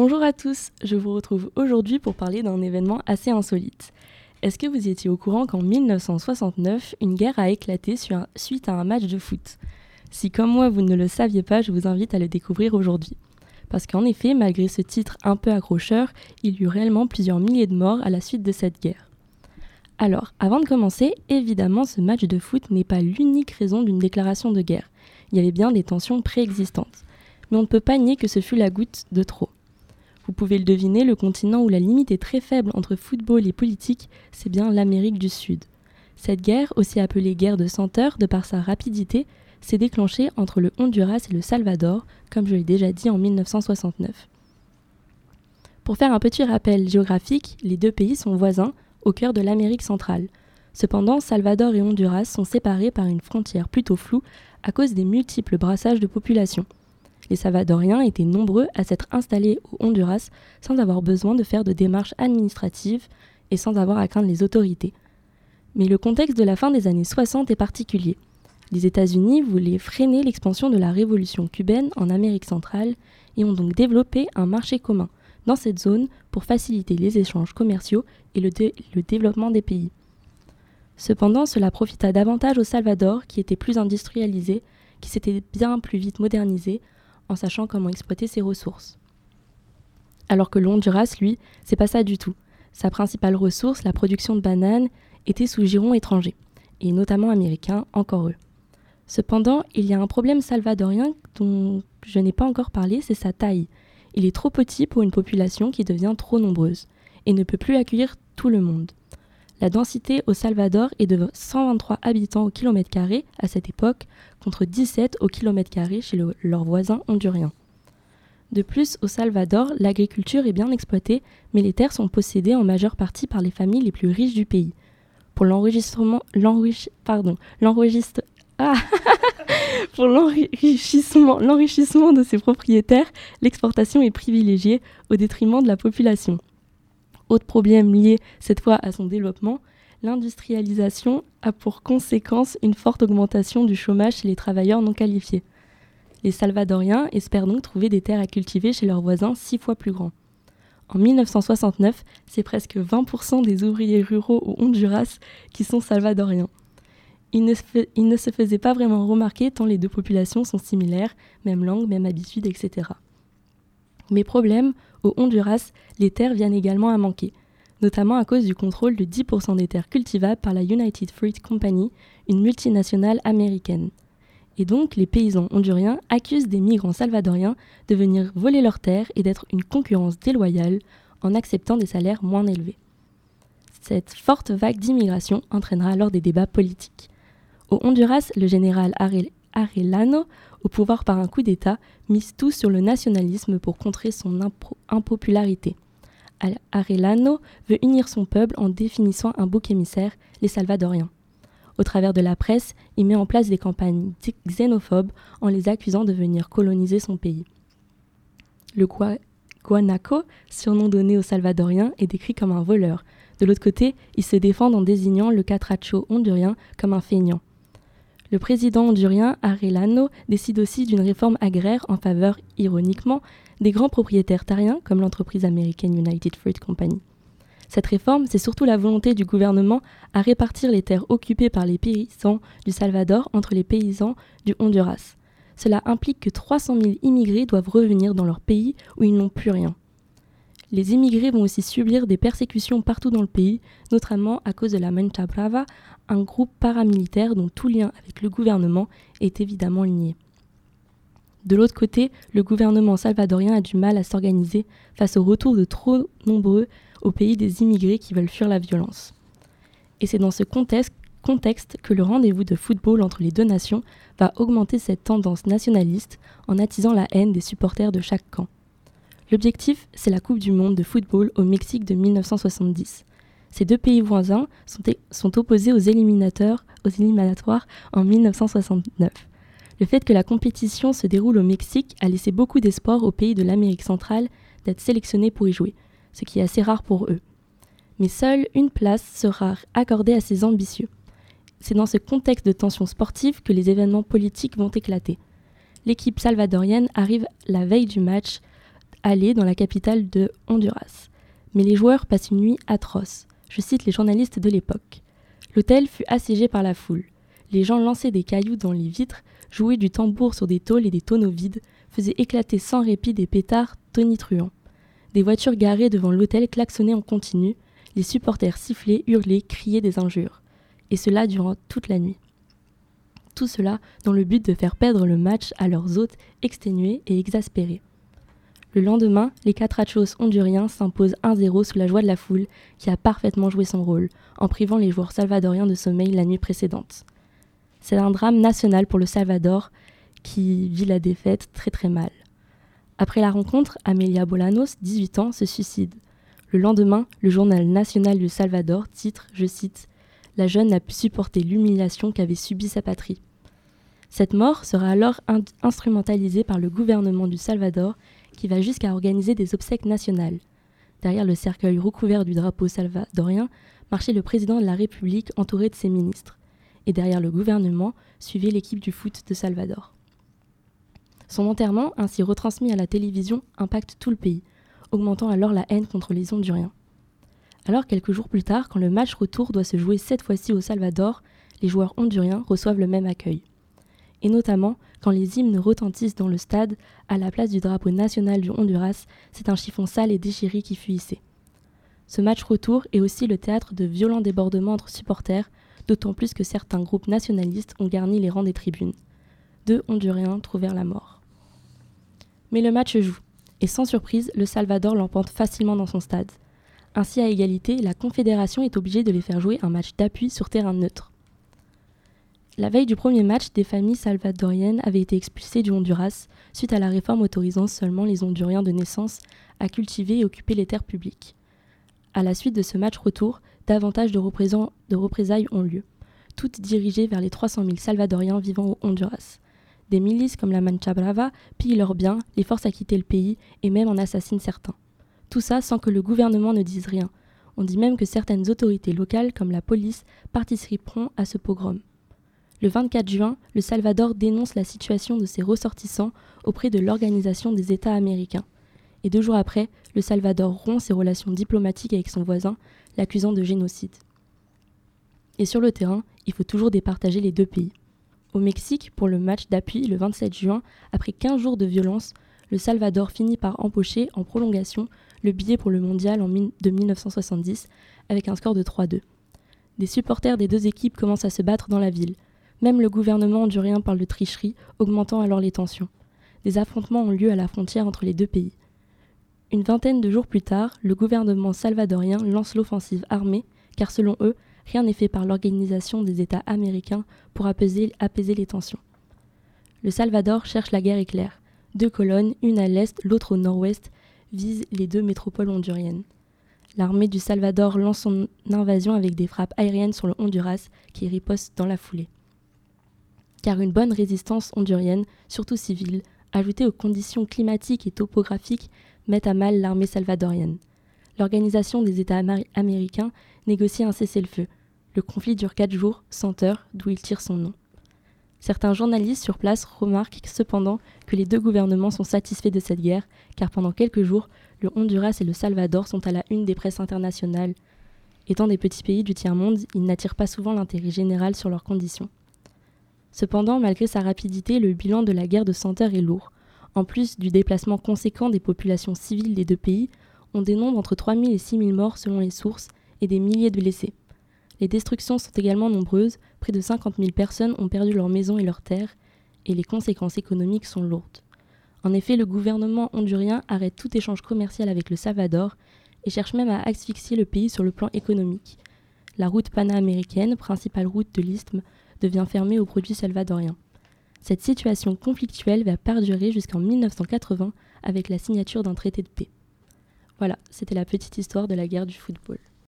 Bonjour à tous, je vous retrouve aujourd'hui pour parler d'un événement assez insolite. Est-ce que vous étiez au courant qu'en 1969, une guerre a éclaté suite à un match de foot? Si comme moi vous ne le saviez pas, je vous invite à le découvrir aujourd'hui. Parce qu'en effet, malgré ce titre un peu accrocheur, il y eut réellement plusieurs milliers de morts à la suite de cette guerre. Alors, avant de commencer, évidemment, ce match de foot n'est pas l'unique raison d'une déclaration de guerre. Il y avait bien des tensions préexistantes. Mais on ne peut pas nier que ce fut la goutte de trop. Vous pouvez le deviner, le continent où la limite est très faible entre football et politique, c'est bien l'Amérique du Sud. Cette guerre, aussi appelée guerre de senteur de par sa rapidité, s'est déclenchée entre le Honduras et le Salvador, comme je l'ai déjà dit en 1969. Pour faire un petit rappel géographique, les deux pays sont voisins, au cœur de l'Amérique centrale. Cependant, Salvador et Honduras sont séparés par une frontière plutôt floue à cause des multiples brassages de population. Les Salvadoriens étaient nombreux à s'être installés au Honduras sans avoir besoin de faire de démarches administratives et sans avoir à craindre les autorités. Mais le contexte de la fin des années 60 est particulier. Les États-Unis voulaient freiner l'expansion de la révolution cubaine en Amérique centrale et ont donc développé un marché commun dans cette zone pour faciliter les échanges commerciaux et le, développement des pays. Cependant, cela profita davantage au Salvador, qui était plus industrialisé, qui s'était bien plus vite modernisé, en sachant comment exploiter ses ressources. Alors que l'Honduras, lui, c'est pas ça du tout. Sa principale ressource, la production de bananes, était sous giron étranger, et notamment américain, encore eux. Cependant, il y a un problème salvadorien dont je n'ai pas encore parlé, c'est sa taille. Il est trop petit pour une population qui devient trop nombreuse, et ne peut plus accueillir tout le monde. La densité au Salvador est de 123 habitants au kilomètre carré à cette époque, contre 17 au kilomètre carré chez leurs voisins honduriens. De plus, au Salvador, l'agriculture est bien exploitée, mais les terres sont possédées en majeure partie par les familles les plus riches du pays. Pour l'enregistrement, ah l'enrichissement de ses propriétaires, l'exportation est privilégiée au détriment de la population. Autre problème lié cette fois à son développement, l'industrialisation a pour conséquence une forte augmentation du chômage chez les travailleurs non qualifiés. Les Salvadoriens espèrent donc trouver des terres à cultiver chez leurs voisins six fois plus grands. En 1969, c'est presque 20% des ouvriers ruraux au Honduras qui sont salvadoriens. Ils ne, se faisaient pas vraiment remarquer tant les deux populations sont similaires, même langue, même habitude, etc. Mais problème, au Honduras, les terres viennent également à manquer, notamment à cause du contrôle de 10% des terres cultivables par la United Fruit Company, une multinationale américaine. Et donc, les paysans honduriens accusent des migrants salvadoriens de venir voler leurs terres et d'être une concurrence déloyale en acceptant des salaires moins élevés. Cette forte vague d'immigration entraînera alors des débats politiques. Au Honduras, le général Arellano au pouvoir par un coup d'État, mise tout sur le nationalisme pour contrer son impopularité. Arellano veut unir son peuple en définissant un bouc émissaire, les Salvadoriens. Au travers de la presse, il met en place des campagnes xénophobes en les accusant de venir coloniser son pays. Le Guanaco, surnom donné aux Salvadoriens, est décrit comme un voleur. De l'autre côté, il se défend en désignant le catracho hondurien comme un feignant. Le président hondurien Arellano décide aussi d'une réforme agraire en faveur, ironiquement, des grands propriétaires tariens comme l'entreprise américaine United Fruit Company. Cette réforme, c'est surtout la volonté du gouvernement à répartir les terres occupées par les paysans du Salvador entre les paysans du Honduras. Cela implique que 300 000 immigrés doivent revenir dans leur pays où ils n'ont plus rien. Les immigrés vont aussi subir des persécutions partout dans le pays, notamment à cause de la Mancha Brava, un groupe paramilitaire dont tout lien avec le gouvernement est évidemment lié. De l'autre côté, le gouvernement salvadorien a du mal à s'organiser face au retour de trop nombreux au pays des immigrés qui veulent fuir la violence. Et c'est dans ce contexte, contexte que le rendez-vous de football entre les deux nations va augmenter cette tendance nationaliste en attisant la haine des supporters de chaque camp. L'objectif, c'est la Coupe du Monde de football au Mexique de 1970. Ces deux pays voisins sont, opposés aux aux éliminatoires en 1969. Le fait que la compétition se déroule au Mexique a laissé beaucoup d'espoir aux pays de l'Amérique centrale d'être sélectionnés pour y jouer, ce qui est assez rare pour eux. Mais seule une place sera accordée à ces ambitieux. C'est dans ce contexte de tension sportive que les événements politiques vont éclater. L'équipe salvadorienne arrive la veille du match Halle, dans la capitale de Honduras. Mais les joueurs passent une nuit atroce. Je cite les journalistes de l'époque. L'hôtel fut assiégé par la foule. Les gens lançaient des cailloux dans les vitres, jouaient du tambour sur des tôles et des tonneaux vides, faisaient éclater sans répit des pétards tonitruants. Des voitures garées devant l'hôtel klaxonnaient en continu, les supporters sifflaient, hurlaient, criaient des injures. Et cela durant toute la nuit. Tout cela dans le but de faire perdre le match à leurs hôtes exténués et exaspérés. Le lendemain, les Catrachos honduriens s'imposent 1-0 sous la joie de la foule qui a parfaitement joué son rôle, en privant les joueurs salvadoriens de sommeil la nuit précédente. C'est un drame national pour le Salvador qui vit la défaite très très mal. Après la rencontre, Amelia Bolanos, 18 ans, se suicide. Le lendemain, le journal national du Salvador titre, je cite, La jeune n'a pu supporter l'humiliation qu'avait subie sa patrie. Cette mort sera alors instrumentalisée par le gouvernement du Salvador qui va jusqu'à organiser des obsèques nationales. Derrière le cercueil recouvert du drapeau salvadorien marchait le président de la République entouré de ses ministres. Et derrière le gouvernement suivait l'équipe du foot de Salvador. Son enterrement, ainsi retransmis à la télévision, impacte tout le pays, augmentant alors la haine contre les Honduriens. Alors, quelques jours plus tard, quand le match retour doit se jouer cette fois-ci au Salvador, les joueurs honduriens reçoivent le même accueil et notamment quand les hymnes retentissent dans le stade, à la place du drapeau national du Honduras, c'est un chiffon sale et déchiré qui fut hissé. Ce match retour est aussi le théâtre de violents débordements entre supporters, d'autant plus que certains groupes nationalistes ont garni les rangs des tribunes. Deux Honduriens trouvèrent la mort. Mais le match joue, et sans surprise, le Salvador l'emporte facilement dans son stade. Ainsi, à égalité, la Confédération est obligée de les faire jouer un match d'appui sur terrain neutre. La veille du premier match, des familles salvadoriennes avaient été expulsées du Honduras suite à la réforme autorisant seulement les Honduriens de naissance à cultiver et occuper les terres publiques. À la suite de ce match retour, davantage de, représailles ont lieu, toutes dirigées vers les 300 000 Salvadoriens vivant au Honduras. Des milices comme la Mancha Brava pillent leurs biens, les forcent à quitter le pays et même en assassinent certains. Tout ça sans que le gouvernement ne dise rien. On dit même que certaines autorités locales, comme la police, participeront à ce pogrom. Le 24 juin, le Salvador dénonce la situation de ses ressortissants auprès de l'Organisation des États américains. Et deux jours après, le Salvador rompt ses relations diplomatiques avec son voisin, l'accusant de génocide. Et sur le terrain, il faut toujours départager les deux pays. Au Mexique, pour le match d'appui le 27 juin, après 15 jours de violence, le Salvador finit par empocher en prolongation le billet pour le mondial en de 1970 avec un score de 3-2. Des supporters des deux équipes commencent à se battre dans la ville. Même le gouvernement hondurien parle de tricherie, augmentant alors les tensions. Des affrontements ont lieu à la frontière entre les deux pays. Une vingtaine de jours plus tard, le gouvernement salvadorien lance l'offensive armée, car selon eux, rien n'est fait par l'Organisation des États américains pour apaiser, les tensions. Le Salvador cherche la guerre éclair. Deux colonnes, une à l'est, l'autre au nord-ouest, visent les deux métropoles honduriennes. L'armée du Salvador lance son invasion avec des frappes aériennes sur le Honduras, qui riposte dans la foulée car une bonne résistance hondurienne, surtout civile, ajoutée aux conditions climatiques et topographiques, met à mal l'armée salvadorienne. L'Organisation des États américains négocie un cessez-le-feu. Le conflit dure quatre jours, 100 heures, d'où il tire son nom. Certains journalistes sur place remarquent cependant que les deux gouvernements sont satisfaits de cette guerre, car pendant quelques jours, le Honduras et le Salvador sont à la une des presses internationales. Étant des petits pays du tiers-monde, ils n'attirent pas souvent l'intérêt général sur leurs conditions. Cependant, malgré sa rapidité, le bilan de la guerre de Cent est lourd. En plus du déplacement conséquent des populations civiles des deux pays, on dénombre entre 3 000 et 6 000 morts selon les sources et des milliers de blessés. Les destructions sont également nombreuses, près de 50 000 personnes ont perdu leurs maisons et leurs terres, et les conséquences économiques sont lourdes. En effet, le gouvernement hondurien arrête tout échange commercial avec le Salvador et cherche même à asphyxier le pays sur le plan économique. La route panaméricaine, principale route de l'isthme, devient fermée aux produits salvadoriens. Cette situation conflictuelle va perdurer jusqu'en 1980 avec la signature d'un traité de paix. Voilà, c'était la petite histoire de la guerre du football.